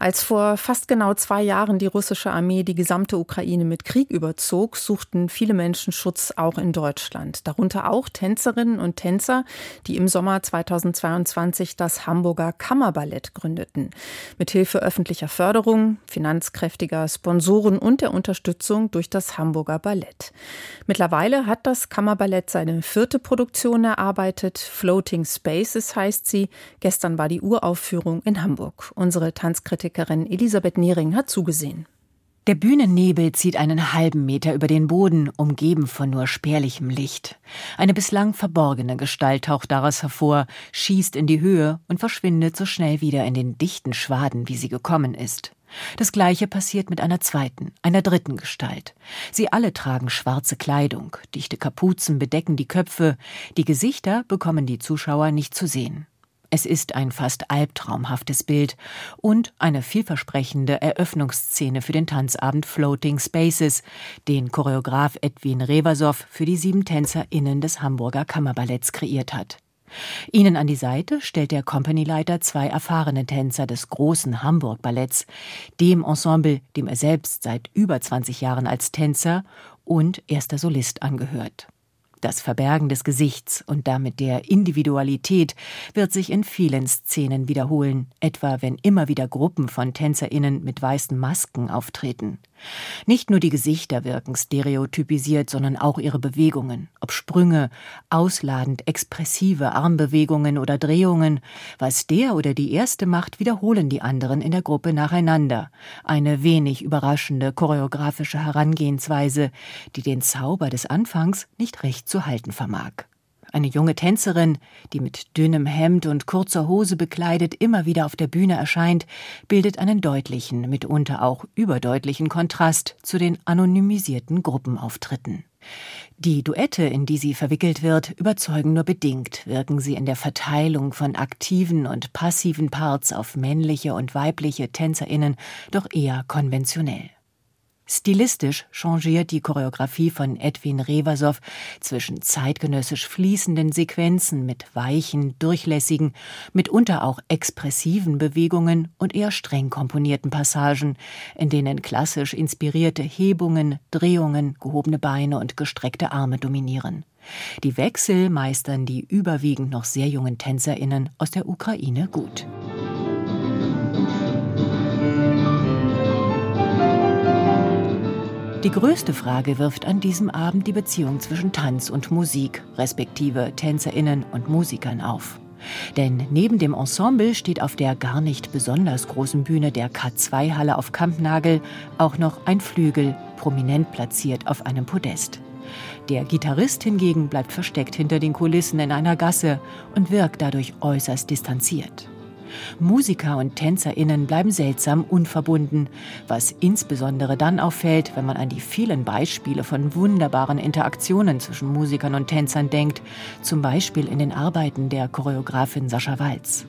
Als vor fast genau zwei Jahren die russische Armee die gesamte Ukraine mit Krieg überzog, suchten viele Menschen Schutz auch in Deutschland. Darunter auch Tänzerinnen und Tänzer, die im Sommer 2022 das Hamburger Kammerballett gründeten. Mithilfe öffentlicher Förderung, finanzkräftiger Sponsoren und der Unterstützung durch das Hamburger Ballett. Mittlerweile hat das Kammerballett seine vierte Produktion erarbeitet. Floating Spaces heißt sie. Gestern war die Uraufführung in Hamburg. Unsere Tanzkritikerin Kritikerin Elisabeth Niering hat zugesehen. Der Bühnennebel zieht einen halben Meter über den Boden, umgeben von nur spärlichem Licht. Eine bislang verborgene Gestalt taucht daraus hervor, schießt in die Höhe und verschwindet so schnell wieder in den dichten Schwaden, wie sie gekommen ist. Das gleiche passiert mit einer zweiten, einer dritten Gestalt. Sie alle tragen schwarze Kleidung, dichte Kapuzen bedecken die Köpfe, die Gesichter bekommen die Zuschauer nicht zu sehen. Es ist ein fast albtraumhaftes Bild und eine vielversprechende Eröffnungsszene für den Tanzabend Floating Spaces, den Choreograf Edwin Revasow für die sieben TänzerInnen des Hamburger Kammerballetts kreiert hat. Ihnen an die Seite stellt der Companyleiter zwei erfahrene Tänzer des großen Hamburg Balletts, dem Ensemble, dem er selbst seit über 20 Jahren als Tänzer und erster Solist angehört. Das Verbergen des Gesichts und damit der Individualität wird sich in vielen Szenen wiederholen, etwa wenn immer wieder Gruppen von Tänzerinnen mit weißen Masken auftreten. Nicht nur die Gesichter wirken stereotypisiert, sondern auch ihre Bewegungen, ob Sprünge, ausladend expressive Armbewegungen oder Drehungen. Was der oder die erste macht, wiederholen die anderen in der Gruppe nacheinander. Eine wenig überraschende choreografische Herangehensweise, die den Zauber des Anfangs nicht recht zu halten vermag. Eine junge Tänzerin, die mit dünnem Hemd und kurzer Hose bekleidet immer wieder auf der Bühne erscheint, bildet einen deutlichen, mitunter auch überdeutlichen Kontrast zu den anonymisierten Gruppenauftritten. Die Duette, in die sie verwickelt wird, überzeugen nur bedingt, wirken sie in der Verteilung von aktiven und passiven Parts auf männliche und weibliche Tänzerinnen doch eher konventionell. Stilistisch changiert die Choreografie von Edwin Revasow zwischen zeitgenössisch fließenden Sequenzen mit weichen, durchlässigen, mitunter auch expressiven Bewegungen und eher streng komponierten Passagen, in denen klassisch inspirierte Hebungen, Drehungen, gehobene Beine und gestreckte Arme dominieren. Die Wechsel meistern die überwiegend noch sehr jungen Tänzerinnen aus der Ukraine gut. Die größte Frage wirft an diesem Abend die Beziehung zwischen Tanz und Musik, respektive Tänzerinnen und Musikern auf. Denn neben dem Ensemble steht auf der gar nicht besonders großen Bühne der K2-Halle auf Kampnagel auch noch ein Flügel, prominent platziert auf einem Podest. Der Gitarrist hingegen bleibt versteckt hinter den Kulissen in einer Gasse und wirkt dadurch äußerst distanziert. Musiker und TänzerInnen bleiben seltsam unverbunden, was insbesondere dann auffällt, wenn man an die vielen Beispiele von wunderbaren Interaktionen zwischen Musikern und Tänzern denkt, zum Beispiel in den Arbeiten der Choreografin Sascha Walz.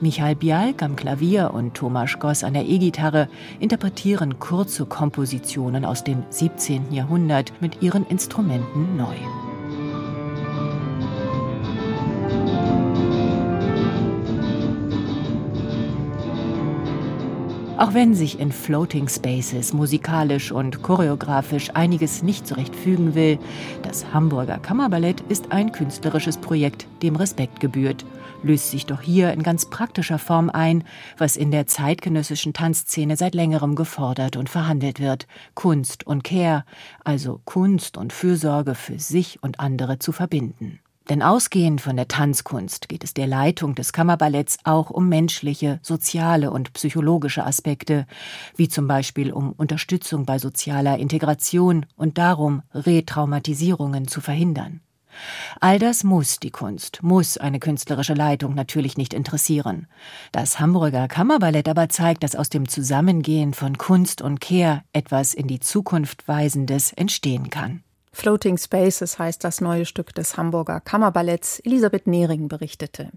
Michael Bialk am Klavier und Thomas Goss an der E-Gitarre interpretieren kurze Kompositionen aus dem 17. Jahrhundert mit ihren Instrumenten neu. Auch wenn sich in Floating Spaces musikalisch und choreografisch einiges nicht so recht fügen will, das Hamburger Kammerballett ist ein künstlerisches Projekt, dem Respekt gebührt, löst sich doch hier in ganz praktischer Form ein, was in der zeitgenössischen Tanzszene seit längerem gefordert und verhandelt wird, Kunst und Care, also Kunst und Fürsorge für sich und andere zu verbinden. Denn ausgehend von der Tanzkunst geht es der Leitung des Kammerballetts auch um menschliche, soziale und psychologische Aspekte, wie zum Beispiel um Unterstützung bei sozialer Integration und darum, Retraumatisierungen zu verhindern. All das muss die Kunst, muss eine künstlerische Leitung natürlich nicht interessieren. Das Hamburger Kammerballett aber zeigt, dass aus dem Zusammengehen von Kunst und Care etwas in die Zukunft Weisendes entstehen kann. Floating Spaces heißt das neue Stück des Hamburger Kammerballetts. Elisabeth Nehring berichtete.